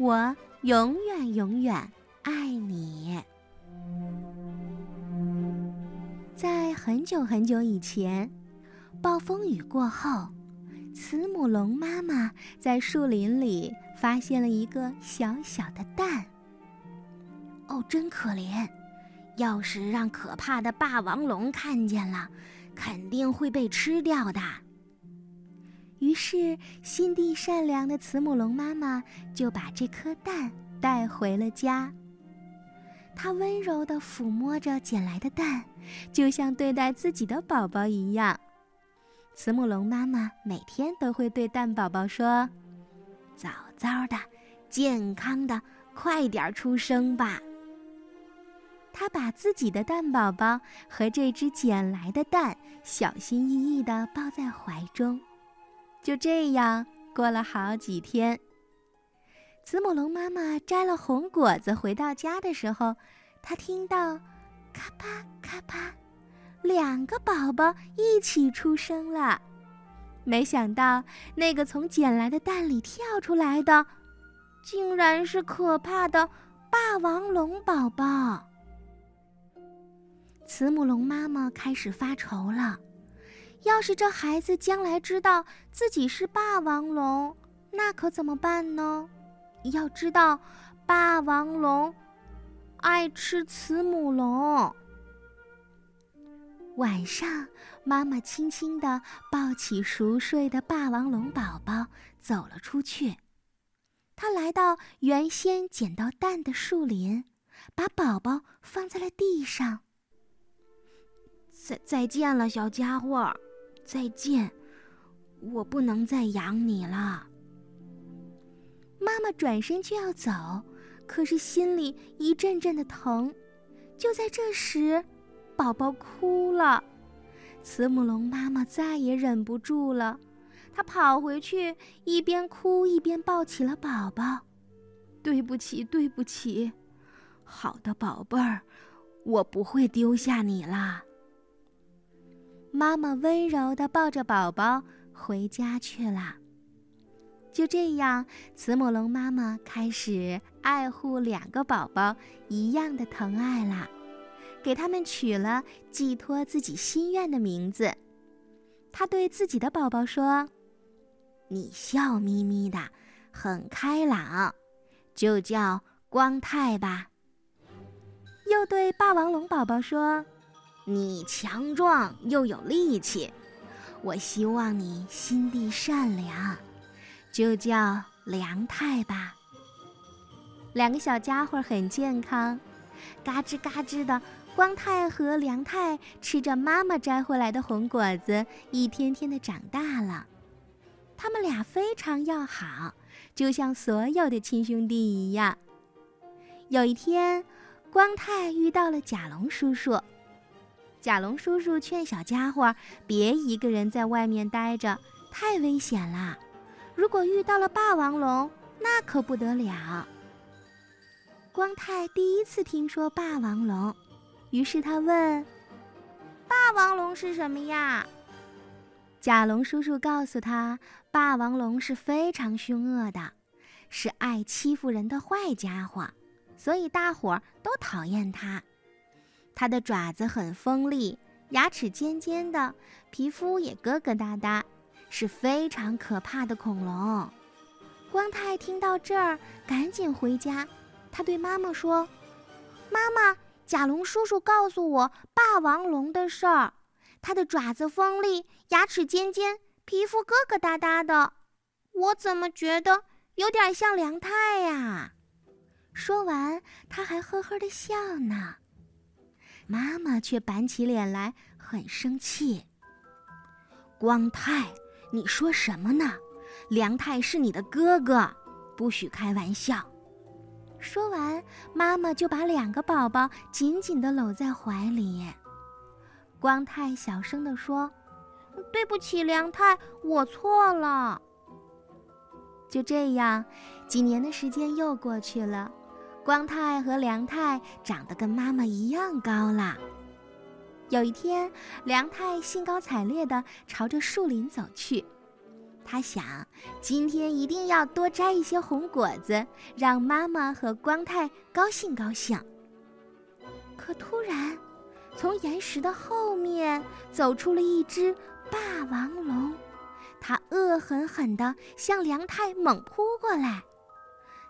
我永远永远爱你。在很久很久以前，暴风雨过后，慈母龙妈妈在树林里发现了一个小小的蛋。哦，真可怜！要是让可怕的霸王龙看见了，肯定会被吃掉的。于是，心地善良的慈母龙妈妈就把这颗蛋带回了家。她温柔地抚摸着捡来的蛋，就像对待自己的宝宝一样。慈母龙妈妈每天都会对蛋宝宝说：“早早的，健康的，快点出生吧。”她把自己的蛋宝宝和这只捡来的蛋小心翼翼地抱在怀中。就这样过了好几天。慈母龙妈妈摘了红果子回到家的时候，她听到咔啪咔啪，两个宝宝一起出生了。没想到那个从捡来的蛋里跳出来的，竟然是可怕的霸王龙宝宝。慈母龙妈妈开始发愁了。要是这孩子将来知道自己是霸王龙，那可怎么办呢？要知道，霸王龙爱吃慈母龙。晚上，妈妈轻轻地抱起熟睡的霸王龙宝宝走了出去。她来到原先捡到蛋的树林，把宝宝放在了地上。再再见了，小家伙。再见，我不能再养你了。妈妈转身就要走，可是心里一阵阵的疼。就在这时，宝宝哭了。慈母龙妈妈再也忍不住了，她跑回去，一边哭一边抱起了宝宝。对不起，对不起，好的宝贝儿，我不会丢下你啦。妈妈温柔地抱着宝宝回家去了。就这样，慈母龙妈妈开始爱护两个宝宝一样的疼爱了，给他们取了寄托自己心愿的名字。她对自己的宝宝说：“你笑眯眯的，很开朗，就叫光太吧。”又对霸王龙宝宝说。你强壮又有力气，我希望你心地善良，就叫梁太吧。两个小家伙很健康，嘎吱嘎吱的。光太和梁太吃着妈妈摘回来的红果子，一天天的长大了。他们俩非常要好，就像所有的亲兄弟一样。有一天，光太遇到了甲龙叔叔。甲龙叔叔劝小家伙别一个人在外面待着，太危险了。如果遇到了霸王龙，那可不得了。光太第一次听说霸王龙，于是他问：“霸王龙是什么呀？”甲龙叔叔告诉他：“霸王龙是非常凶恶的，是爱欺负人的坏家伙，所以大伙儿都讨厌它。”它的爪子很锋利，牙齿尖尖的，皮肤也疙疙瘩瘩，是非常可怕的恐龙。光太听到这儿，赶紧回家。他对妈妈说：“妈妈，甲龙叔叔告诉我霸王龙的事儿。它的爪子锋利，牙齿尖尖，皮肤疙疙瘩瘩的。我怎么觉得有点像梁太呀？”说完，他还呵呵地笑呢。妈妈却板起脸来，很生气。光太，你说什么呢？梁太是你的哥哥，不许开玩笑。说完，妈妈就把两个宝宝紧紧地搂在怀里。光太小声地说：“对不起，梁太，我错了。”就这样，几年的时间又过去了。光太和梁太长得跟妈妈一样高了。有一天，梁太兴高采烈地朝着树林走去，他想今天一定要多摘一些红果子，让妈妈和光太高兴高兴。可突然，从岩石的后面走出了一只霸王龙，它恶狠狠地向梁太猛扑过来。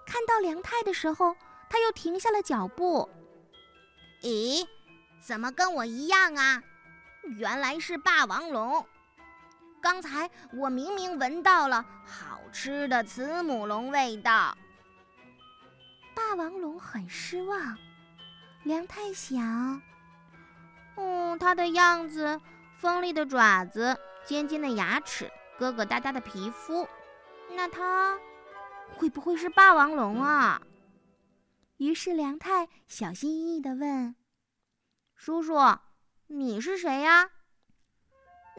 看到梁太的时候，它又停下了脚步。咦，怎么跟我一样啊？原来是霸王龙。刚才我明明闻到了好吃的慈母龙味道。霸王龙很失望。梁太想，嗯，它的样子，锋利的爪子，尖尖的牙齿，疙疙瘩瘩的皮肤，那它会不会是霸王龙啊？于是梁太小心翼翼地问：“叔叔，你是谁呀？”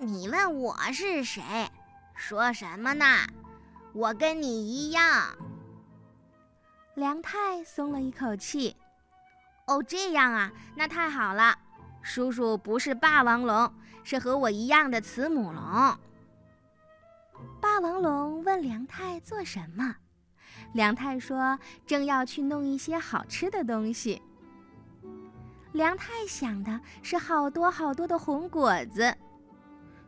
你问我是谁？说什么呢？我跟你一样。梁太松了一口气。哦，这样啊，那太好了。叔叔不是霸王龙，是和我一样的慈母龙。霸王龙问梁太做什么？梁太说正要去弄一些好吃的东西。梁太想的是好多好多的红果子。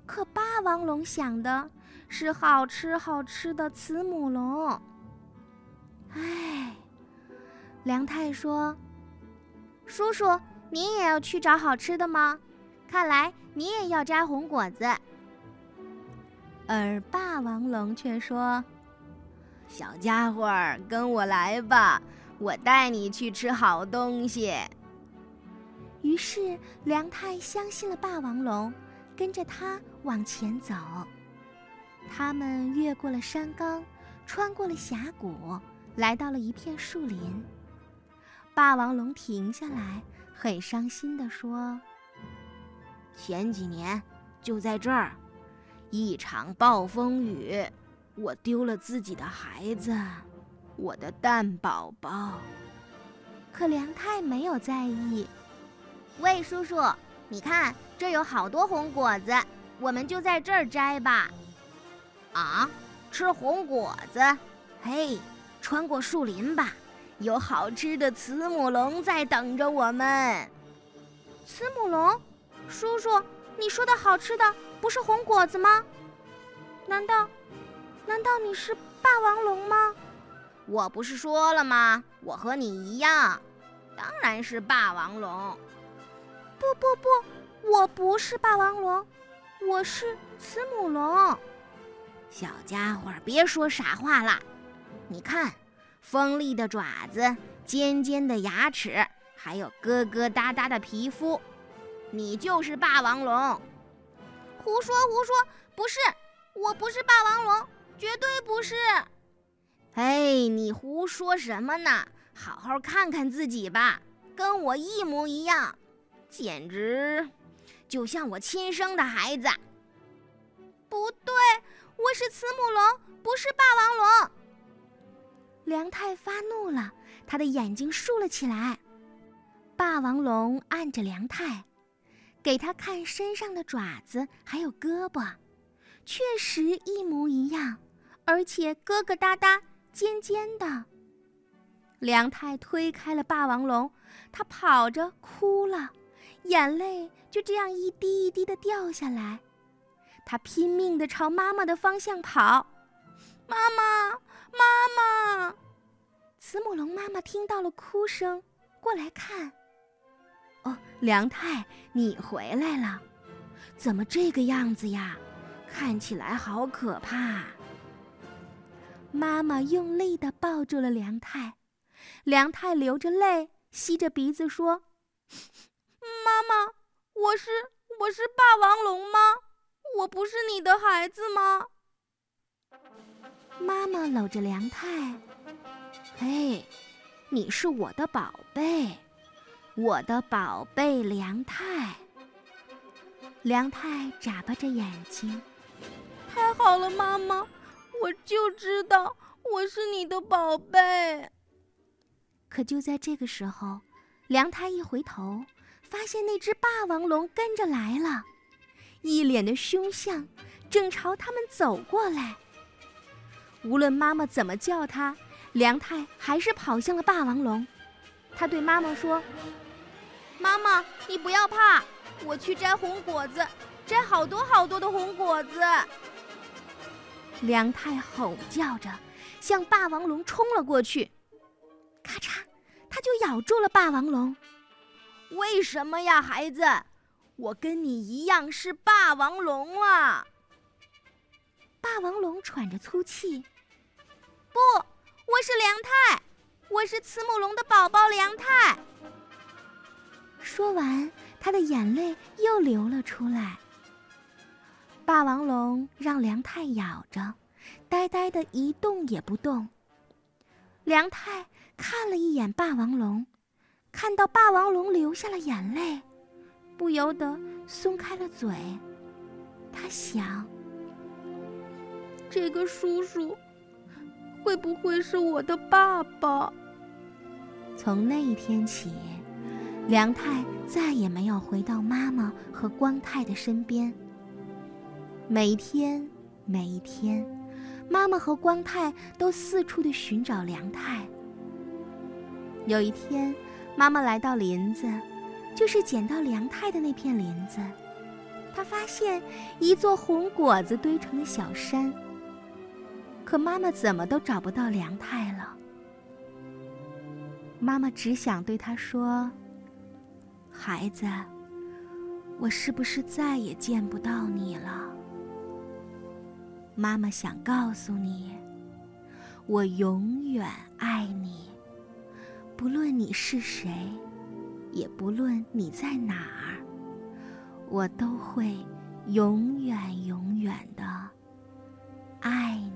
可霸王龙想的是好吃好吃的慈母龙。唉，梁太说：“叔叔，你也要去找好吃的吗？看来你也要摘红果子。”而霸王龙却说：“小家伙，跟我来吧，我带你去吃好东西。”于是梁太相信了霸王龙。跟着他往前走，他们越过了山岗，穿过了峡谷，来到了一片树林。霸王龙停下来，很伤心地说：“前几年就在这儿，一场暴风雨，我丢了自己的孩子，我的蛋宝宝。”可梁太没有在意。喂，叔叔。你看，这有好多红果子，我们就在这儿摘吧。啊，吃红果子？嘿，穿过树林吧，有好吃的慈母龙在等着我们。慈母龙，叔叔，你说的好吃的不是红果子吗？难道，难道你是霸王龙吗？我不是说了吗？我和你一样，当然是霸王龙。不不不，我不是霸王龙，我是慈母龙。小家伙，别说傻话了。你看，锋利的爪子，尖尖的牙齿，还有疙疙瘩瘩的皮肤，你就是霸王龙。胡说胡说，不是，我不是霸王龙，绝对不是。哎，你胡说什么呢？好好看看自己吧，跟我一模一样。简直就像我亲生的孩子。不对，我是慈母龙，不是霸王龙。梁太发怒了，他的眼睛竖了起来。霸王龙按着梁太，给他看身上的爪子还有胳膊，确实一模一样，而且疙疙瘩瘩、尖尖的。梁太推开了霸王龙，他跑着哭了。眼泪就这样一滴一滴的掉下来，他拼命的朝妈妈的方向跑。妈妈，妈妈！慈母龙妈妈听到了哭声，过来看。哦，梁太，你回来了，怎么这个样子呀？看起来好可怕。妈妈用力的抱住了梁太，梁太流着泪，吸着鼻子说。妈妈，我是我是霸王龙吗？我不是你的孩子吗？妈妈搂着梁太，嘿，你是我的宝贝，我的宝贝梁太。梁太眨巴着眼睛，太好了，妈妈，我就知道我是你的宝贝。可就在这个时候，梁太一回头。发现那只霸王龙跟着来了，一脸的凶相，正朝他们走过来。无论妈妈怎么叫他，梁太还是跑向了霸王龙。他对妈妈说：“妈妈，你不要怕，我去摘红果子，摘好多好多的红果子。”梁太吼叫着，向霸王龙冲了过去。咔嚓，他就咬住了霸王龙。为什么呀，孩子？我跟你一样是霸王龙啊！霸王龙喘着粗气。不，我是梁太，我是慈母龙的宝宝梁太。说完，他的眼泪又流了出来。霸王龙让梁太咬着，呆呆的一动也不动。梁太看了一眼霸王龙，看到霸王龙流下了眼泪，不由得松开了嘴。他想：这个叔叔会不会是我的爸爸？从那一天起，梁太再也没有回到妈妈和光太的身边。每一天，每一天，妈妈和光太都四处的寻找梁太。有一天，妈妈来到林子，就是捡到梁太的那片林子。她发现一座红果子堆成的小山。可妈妈怎么都找不到梁太了。妈妈只想对他说：“孩子，我是不是再也见不到你了？”妈妈想告诉你，我永远爱你，不论你是谁，也不论你在哪儿，我都会永远永远的爱你。